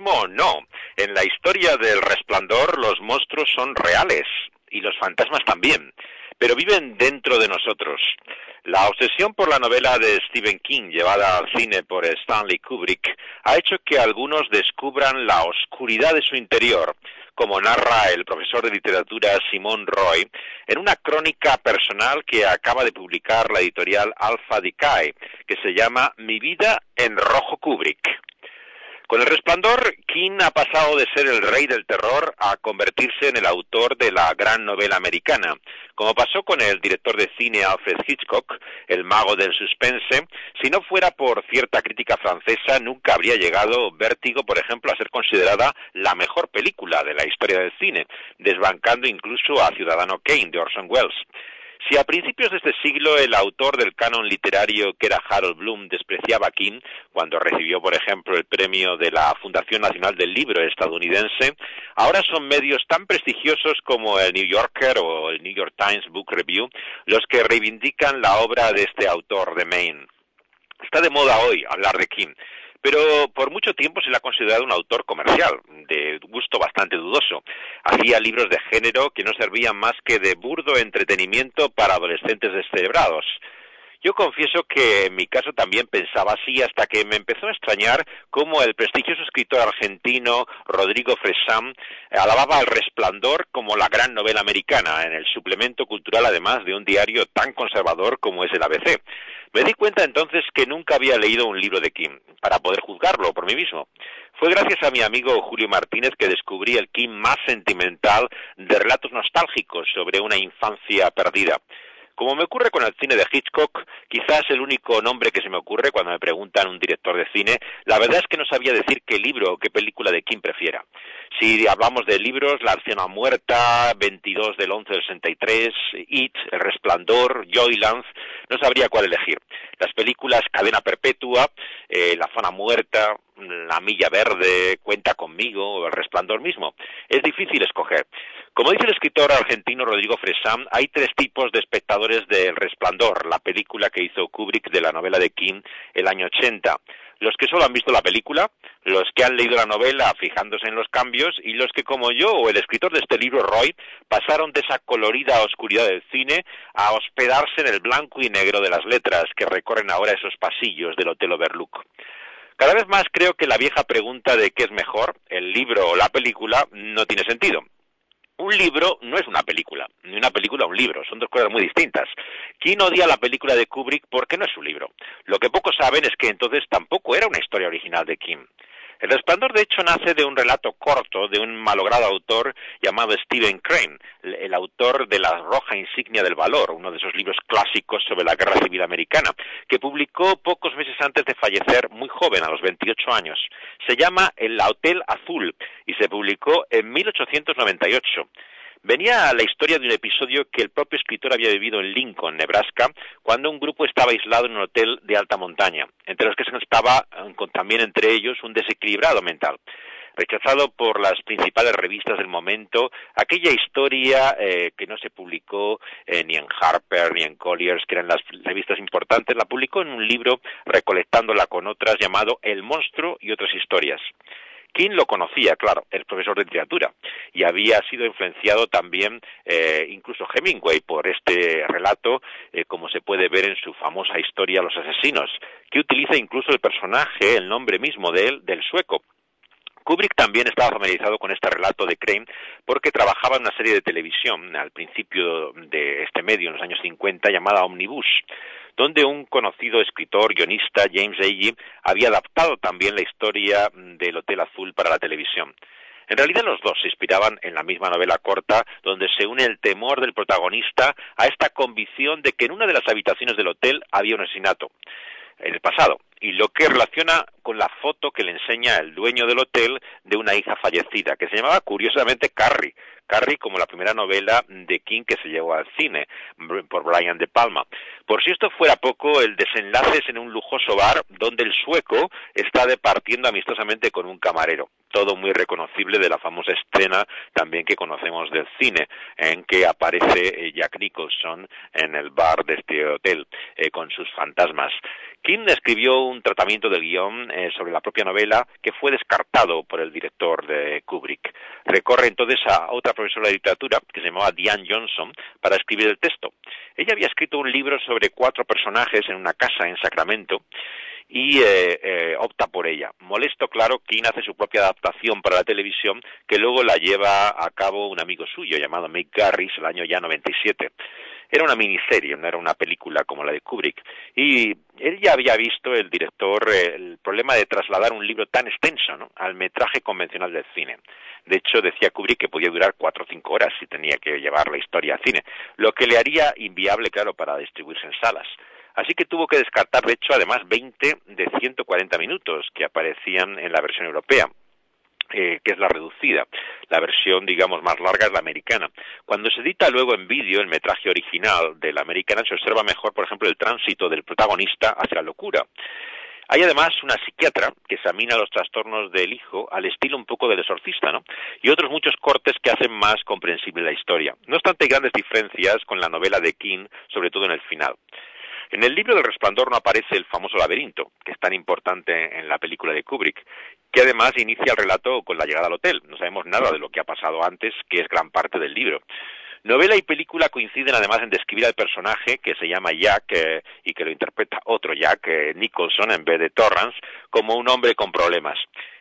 no. En la historia del resplandor los monstruos son reales y los fantasmas también, pero viven dentro de nosotros. La obsesión por la novela de Stephen King llevada al cine por Stanley Kubrick ha hecho que algunos descubran la oscuridad de su interior, como narra el profesor de literatura Simón Roy en una crónica personal que acaba de publicar la editorial Alpha Decay, que se llama Mi vida en rojo Kubrick. Con el resplandor, King ha pasado de ser el rey del terror a convertirse en el autor de la gran novela americana. Como pasó con el director de cine Alfred Hitchcock, el mago del suspense, si no fuera por cierta crítica francesa, nunca habría llegado Vértigo, por ejemplo, a ser considerada la mejor película de la historia del cine, desbancando incluso a Ciudadano Kane de Orson Welles. Si a principios de este siglo el autor del canon literario que era Harold Bloom despreciaba a King cuando recibió, por ejemplo, el premio de la Fundación Nacional del Libro estadounidense, ahora son medios tan prestigiosos como el New Yorker o el New York Times Book Review los que reivindican la obra de este autor de Maine. Está de moda hoy hablar de King, pero por mucho tiempo se le ha considerado un autor comercial, de gusto bastante dudoso. Hacía libros de género que no servían más que de burdo entretenimiento para adolescentes descerebrados. Yo confieso que en mi caso también pensaba así hasta que me empezó a extrañar cómo el prestigioso escritor argentino Rodrigo Fresán alababa El Resplandor como la gran novela americana, en el suplemento cultural además de un diario tan conservador como es el ABC. Me di cuenta entonces que nunca había leído un libro de Kim, para poder juzgarlo por mí mismo. Fue gracias a mi amigo Julio Martínez que descubrí el Kim más sentimental de relatos nostálgicos sobre una infancia perdida. Como me ocurre con el cine de Hitchcock, quizás el único nombre que se me ocurre cuando me preguntan un director de cine, la verdad es que no sabía decir qué libro o qué película de King prefiera. Si hablamos de libros, La Anciana Muerta, 22 del 11 del 63, It, El Resplandor, Joyland, no sabría cuál elegir. Las películas Cadena Perpetua, eh, La Zona Muerta, La Milla Verde, Cuenta conmigo El Resplandor mismo. Es difícil escoger. Como dice el escritor argentino Rodrigo Fresán, hay tres tipos de espectadores de El Resplandor, la película que hizo Kubrick de la novela de King el año 80 los que solo han visto la película, los que han leído la novela fijándose en los cambios y los que como yo o el escritor de este libro Roy pasaron de esa colorida oscuridad del cine a hospedarse en el blanco y negro de las letras que recorren ahora esos pasillos del Hotel Overlook. Cada vez más creo que la vieja pregunta de qué es mejor, el libro o la película, no tiene sentido un libro no es una película, ni una película un libro, son dos cosas muy distintas. ¿Quién odia la película de Kubrick porque no es su libro? Lo que pocos saben es que entonces tampoco era una historia original de Kim. El resplandor, de hecho, nace de un relato corto de un malogrado autor llamado Stephen Crane, el autor de La Roja Insignia del Valor, uno de esos libros clásicos sobre la Guerra Civil Americana, que publicó pocos meses antes de fallecer, muy joven, a los 28 años. Se llama El Hotel Azul y se publicó en 1898. Venía la historia de un episodio que el propio escritor había vivido en Lincoln, Nebraska, cuando un grupo estaba aislado en un hotel de alta montaña, entre los que se estaba también entre ellos un desequilibrado mental. Rechazado por las principales revistas del momento, aquella historia eh, que no se publicó eh, ni en Harper ni en Collier's, que eran las revistas importantes, la publicó en un libro recolectándola con otras llamado El monstruo y otras historias. King lo conocía, claro, es profesor de literatura y había sido influenciado también eh, incluso Hemingway por este relato, eh, como se puede ver en su famosa historia Los asesinos, que utiliza incluso el personaje, el nombre mismo de él, del sueco. Kubrick también estaba familiarizado con este relato de Crane porque trabajaba en una serie de televisión al principio de este medio, en los años 50, llamada Omnibus donde un conocido escritor, guionista, James Agee, había adaptado también la historia del Hotel Azul para la televisión. En realidad los dos se inspiraban en la misma novela corta, donde se une el temor del protagonista a esta convicción de que en una de las habitaciones del hotel había un asesinato en el pasado y lo que relaciona con la foto que le enseña el dueño del hotel de una hija fallecida, que se llamaba curiosamente Carrie. Carrie como la primera novela de King que se llevó al cine por Brian De Palma. Por si esto fuera poco, el desenlace es en un lujoso bar donde el sueco está departiendo amistosamente con un camarero. todo muy reconocible de la famosa escena también que conocemos del cine, en que aparece eh, Jack Nicholson en el bar de este hotel eh, con sus fantasmas. King escribió un tratamiento del guion eh, sobre la propia novela que fue descartado por el director de Kubrick. Recorre entonces a otra profesora de literatura que se llamaba Diane Johnson para escribir el texto. Ella había escrito un libro sobre cuatro personajes en una casa en Sacramento y eh, eh, opta por ella. Molesto, claro, King hace su propia adaptación para la televisión que luego la lleva a cabo un amigo suyo llamado Mick Garris el año ya 97. Era una miniserie, no era una película como la de Kubrick. Y él ya había visto, el director, el problema de trasladar un libro tan extenso ¿no? al metraje convencional del cine. De hecho, decía Kubrick que podía durar cuatro o cinco horas si tenía que llevar la historia al cine, lo que le haría inviable, claro, para distribuirse en salas. Así que tuvo que descartar, de hecho, además 20 de 140 minutos que aparecían en la versión europea. Eh, que es la reducida. La versión, digamos, más larga es la americana. Cuando se edita luego en vídeo el metraje original de la americana, se observa mejor, por ejemplo, el tránsito del protagonista hacia la locura. Hay además una psiquiatra que examina los trastornos del hijo al estilo un poco del exorcista, ¿no? Y otros muchos cortes que hacen más comprensible la historia. No obstante, hay grandes diferencias con la novela de King, sobre todo en el final. En el libro del resplandor no aparece el famoso laberinto, que es tan importante en la película de Kubrick, que además inicia el relato con la llegada al hotel. No sabemos nada de lo que ha pasado antes, que es gran parte del libro. Novela y película coinciden además en describir al personaje que se llama Jack eh, y que lo interpreta otro Jack, eh, Nicholson, en vez de Torrance, como un hombre con problemas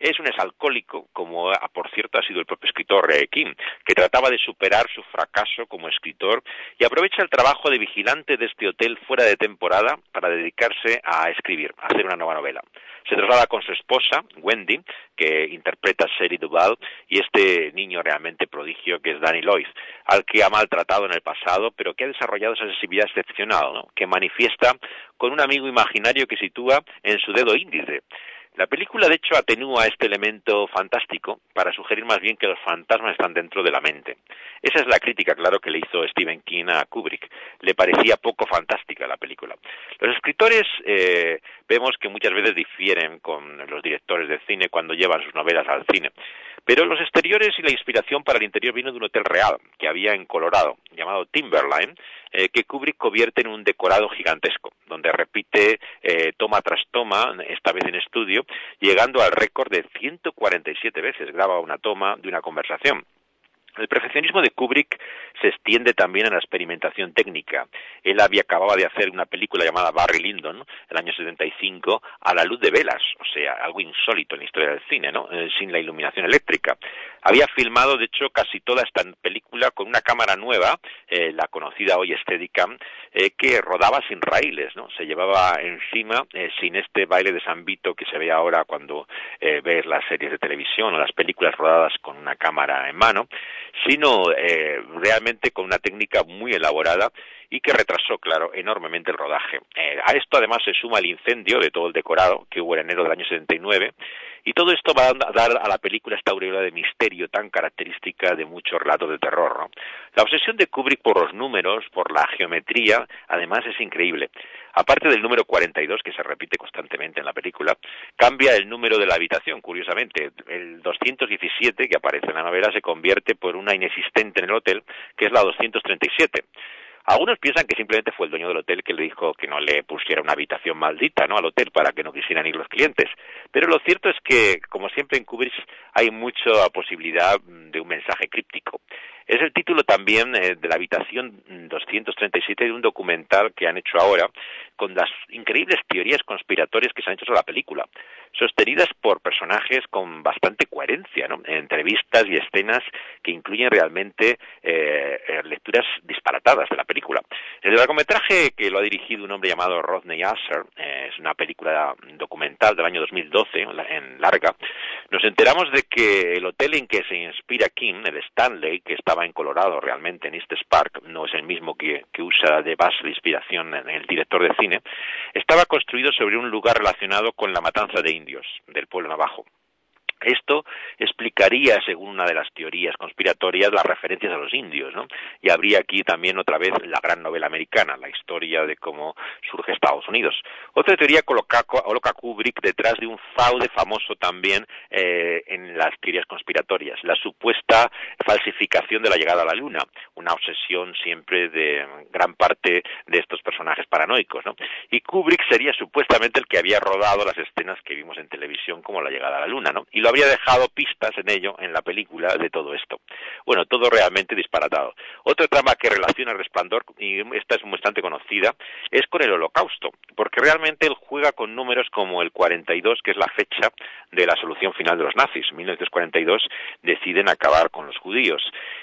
es un exalcohólico, como ah, por cierto ha sido el propio escritor eh, King, que trataba de superar su fracaso como escritor y aprovecha el trabajo de vigilante de este hotel fuera de temporada para dedicarse a escribir, a hacer una nueva novela. Se traslada con su esposa, Wendy, que interpreta a Sherry Duval, y este niño realmente prodigio que es Danny Lloyd, al que ha maltratado en el pasado, pero que ha desarrollado esa sensibilidad excepcional, ¿no? que manifiesta con un amigo imaginario que sitúa en su dedo índice. La película, de hecho, atenúa este elemento fantástico para sugerir más bien que los fantasmas están dentro de la mente. Esa es la crítica, claro, que le hizo Stephen King a Kubrick. Le parecía poco fantástica la película. Los escritores eh, vemos que muchas veces difieren con los directores de cine cuando llevan sus novelas al cine. Pero los exteriores y la inspiración para el interior vino de un hotel real que había en Colorado, llamado Timberline, eh, que Kubrick convierte en un decorado gigantesco, donde repite eh, toma tras toma, esta vez en estudio, llegando al récord de 147 veces graba una toma de una conversación. El perfeccionismo de Kubrick se extiende también a la experimentación técnica. Él había acabado de hacer una película llamada Barry Lyndon, en el año 75, a la luz de velas, o sea, algo insólito en la historia del cine, ¿no? Eh, sin la iluminación eléctrica. Había filmado, de hecho, casi toda esta película con una cámara nueva, eh, la conocida hoy Steadicam, eh, que rodaba sin raíles, ¿no? Se llevaba encima, sin este baile de San Vito que se ve ahora cuando ves las series de televisión o las películas rodadas con una cámara en mano, sino eh, realmente con una técnica muy elaborada y que retrasó, claro, enormemente el rodaje. Eh, a esto además se suma el incendio de todo el decorado que hubo en enero del año 79 y todo esto va a dar a la película esta aureola de misterio tan característica de muchos relatos de terror. ¿no? La obsesión de Kubrick por los números, por la geometría, además es increíble. Aparte del número 42, que se repite constantemente en la película, cambia el número de la habitación, curiosamente. El 217, que aparece en la novela, se convierte por una inexistente en el hotel, que es la 237. Algunos piensan que simplemente fue el dueño del hotel que le dijo que no le pusiera una habitación maldita ¿no? al hotel para que no quisieran ir los clientes. Pero lo cierto es que, como siempre en Kubrick, hay mucha posibilidad de un mensaje críptico. Es el título también eh, de la habitación 237 de un documental que han hecho ahora con las increíbles teorías conspiratorias que se han hecho sobre la película, sostenidas por personajes con bastante coherencia, ¿no? entrevistas y escenas que incluyen realmente eh, eh, lecturas disparatadas de la película. El largometraje que lo ha dirigido un hombre llamado Rodney Asser, es una película documental del año 2012, en larga, nos enteramos de que el hotel en que se inspira King, el Stanley, que estaba en Colorado realmente, en East Park, no es el mismo que, usa de base de inspiración en el director de cine, estaba construido sobre un lugar relacionado con la matanza de indios del pueblo navajo. Esto explicaría, según una de las teorías conspiratorias, las referencias a los indios, ¿no? Y habría aquí también otra vez la gran novela americana, la historia de cómo surge Estados Unidos. Otra teoría coloca, a Kubrick detrás de un fraude famoso también eh, en las teorías conspiratorias, la supuesta falsificación de la llegada a la Luna, una obsesión siempre de gran parte de estos personajes paranoicos, ¿no? Y Kubrick sería supuestamente el que había rodado las escenas que vimos en televisión como la llegada a la Luna, ¿no? Y había dejado pistas en ello, en la película, de todo esto. Bueno, todo realmente disparatado. Otra trama que relaciona el resplandor, y esta es bastante conocida, es con el holocausto, porque realmente él juega con números como el 42, que es la fecha de la solución final de los nazis. En 1942 deciden acabar con los judíos.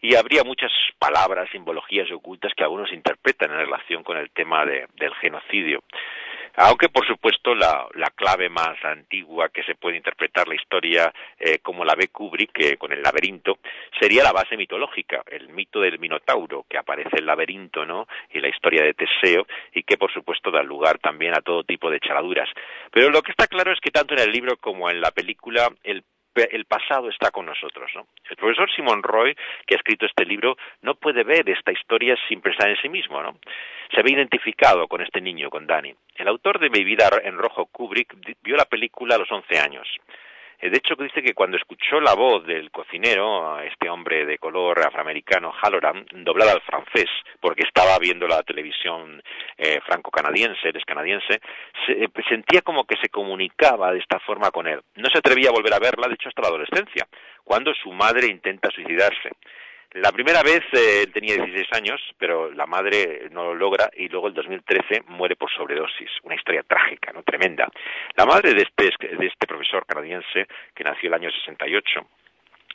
Y habría muchas palabras, simbologías ocultas que algunos interpretan en relación con el tema del genocidio. Aunque, por supuesto, la, clave más antigua que se puede interpretar la historia eh, como la ve Kubrick, con el laberinto, sería la base mitológica, el mito del Minotauro, que aparece el laberinto, ¿no? Y la historia de Teseo, y que, por supuesto, da lugar también a todo tipo de charaduras. Pero lo que está claro es que tanto en el libro como en la película, el el pasado está con nosotros. ¿no? El profesor Simon Roy, que ha escrito este libro, no puede ver esta historia sin pensar en sí mismo. ¿no? Se ve identificado con este niño, con Danny. El autor de Mi vida en rojo, Kubrick, vio la película a los 11 años. Eh, de hecho, dice que cuando escuchó la voz del cocinero, este hombre de color afroamericano, Halloran, doblada al francés, porque estaba viendo la televisión eh, franco-canadiense, es canadiense, se, eh, sentía como que se comunicaba de esta forma con él. No se atrevía a volver a verla, de hecho, hasta la adolescencia, cuando su madre intenta suicidarse. La primera vez eh, él tenía 16 años, pero la madre no lo logra y luego en 2013 muere por sobredosis. Una historia trágica, ¿no? Tremenda. La madre de este, de este profesor canadiense, que nació el año 68,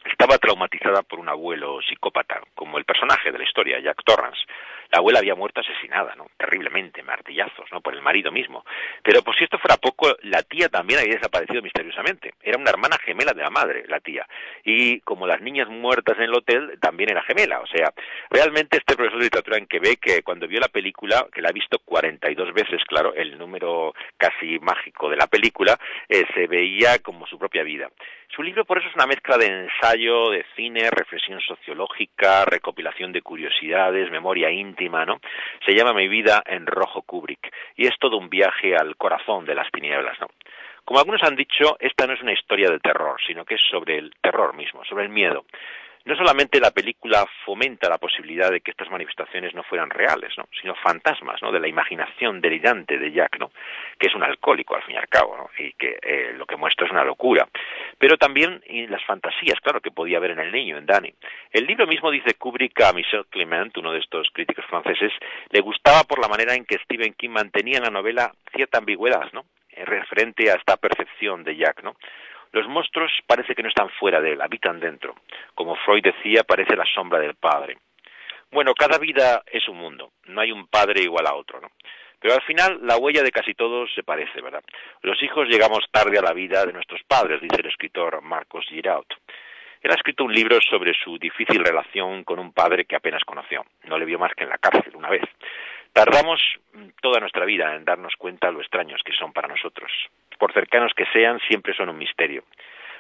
estaba traumatizada por un abuelo psicópata, como el personaje de la historia, Jack Torrance. La abuela había muerto asesinada, ¿no? Terriblemente, martillazos, ¿no? Por el marido mismo. Pero por si esto fuera poco, la tía también había desaparecido misteriosamente. Era una hermana gemela de la madre, la tía. Y como las niñas muertas en el hotel, también era gemela. O sea, realmente este profesor de literatura en Quebec, cuando vio la película, que la ha visto 42 veces, claro, el número casi mágico de la película, eh, se veía como su propia vida. Su libro por eso es una mezcla de ensayo, de cine, reflexión sociológica, recopilación de curiosidades, memoria íntima, ¿no? Se llama Mi vida en rojo Kubrick y es todo un viaje al corazón de las tinieblas, ¿no? Como algunos han dicho, esta no es una historia de terror, sino que es sobre el terror mismo, sobre el miedo no solamente la película fomenta la posibilidad de que estas manifestaciones no fueran reales, ¿no? sino fantasmas ¿no? de la imaginación delirante de Jack, ¿no? que es un alcohólico al fin y al cabo, y que eh, lo que muestra es una locura. Pero también las fantasías, claro, que podía haber en el niño, en Danny. El libro mismo dice Kubrick a Michel Clement, uno de estos críticos franceses, le gustaba por la manera en que Stephen King mantenía en la novela cierta ambigüedad, ¿no? referente a esta percepción de Jack, ¿no? Los monstruos parece que no están fuera de él, habitan dentro. Como Freud decía, parece la sombra del padre. Bueno, cada vida es un mundo, no hay un padre igual a otro, ¿no? Pero al final la huella de casi todos se parece, ¿verdad? Los hijos llegamos tarde a la vida de nuestros padres, dice el escritor Marcos Giraud. Él ha escrito un libro sobre su difícil relación con un padre que apenas conoció. No le vio más que en la cárcel una vez. Tardamos toda nuestra vida en darnos cuenta lo extraños que son para nosotros. Por cercanos que sean, siempre son un misterio.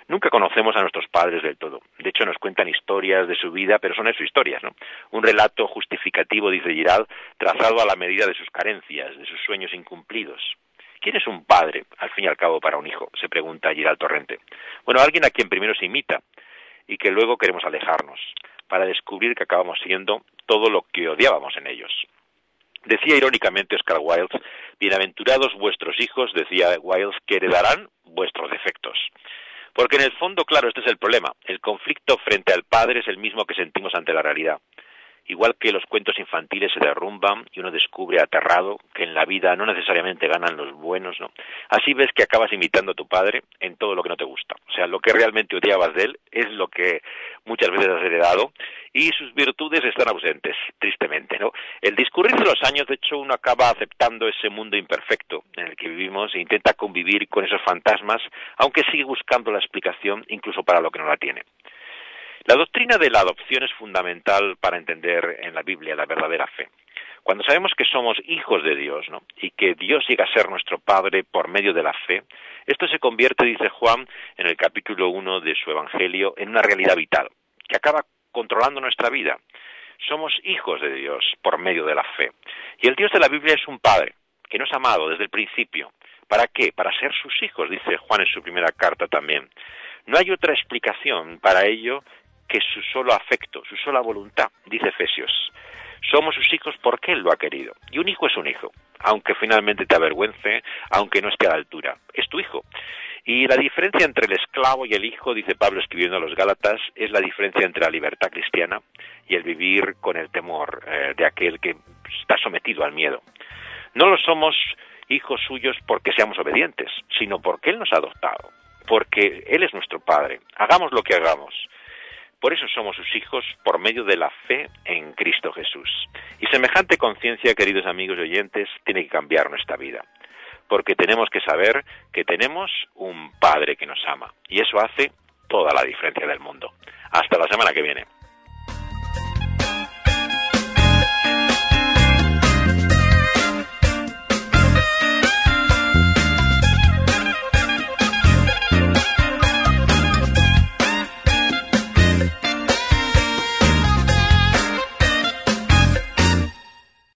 Nunca conocemos a nuestros padres del todo. De hecho, nos cuentan historias de su vida, pero son eso historias, ¿no? Un relato justificativo, dice Giral, trazado a la medida de sus carencias, de sus sueños incumplidos. ¿Quién es un padre, al fin y al cabo, para un hijo? se pregunta Giral Torrente. Bueno, alguien a quien primero se imita y que luego queremos alejarnos, para descubrir que acabamos siendo todo lo que odiábamos en ellos. Decía irónicamente Oscar Wilde, bienaventurados vuestros hijos, decía Wilde, que heredarán vuestros defectos. Porque en el fondo, claro, este es el problema. El conflicto frente al padre es el mismo que sentimos ante la realidad. Igual que los cuentos infantiles se derrumban y uno descubre aterrado que en la vida no necesariamente ganan los buenos, ¿no? Así ves que acabas imitando a tu padre en todo lo que no te gusta. O sea, lo que realmente odiabas de él es lo que muchas veces has heredado y sus virtudes están ausentes, tristemente, ¿no? El discurrir de los años, de hecho, uno acaba aceptando ese mundo imperfecto en el que vivimos e intenta convivir con esos fantasmas, aunque sigue buscando la explicación incluso para lo que no la tiene. La doctrina de la adopción es fundamental para entender en la Biblia la verdadera fe. Cuando sabemos que somos hijos de Dios ¿no? y que Dios llega a ser nuestro Padre por medio de la fe, esto se convierte, dice Juan en el capítulo 1 de su Evangelio, en una realidad vital, que acaba controlando nuestra vida. Somos hijos de Dios por medio de la fe. Y el Dios de la Biblia es un Padre que nos ha amado desde el principio. ¿Para qué? Para ser sus hijos, dice Juan en su primera carta también. No hay otra explicación para ello que su solo afecto, su sola voluntad, dice Efesios. Somos sus hijos porque Él lo ha querido. Y un hijo es un hijo, aunque finalmente te avergüence, aunque no esté a la altura. Es tu hijo. Y la diferencia entre el esclavo y el hijo, dice Pablo escribiendo a los Gálatas, es la diferencia entre la libertad cristiana y el vivir con el temor eh, de aquel que está sometido al miedo. No lo somos hijos suyos porque seamos obedientes, sino porque Él nos ha adoptado, porque Él es nuestro Padre. Hagamos lo que hagamos. Por eso somos sus hijos por medio de la fe en Cristo Jesús. Y semejante conciencia, queridos amigos y oyentes, tiene que cambiar nuestra vida. Porque tenemos que saber que tenemos un Padre que nos ama. Y eso hace toda la diferencia del mundo. Hasta la semana que viene.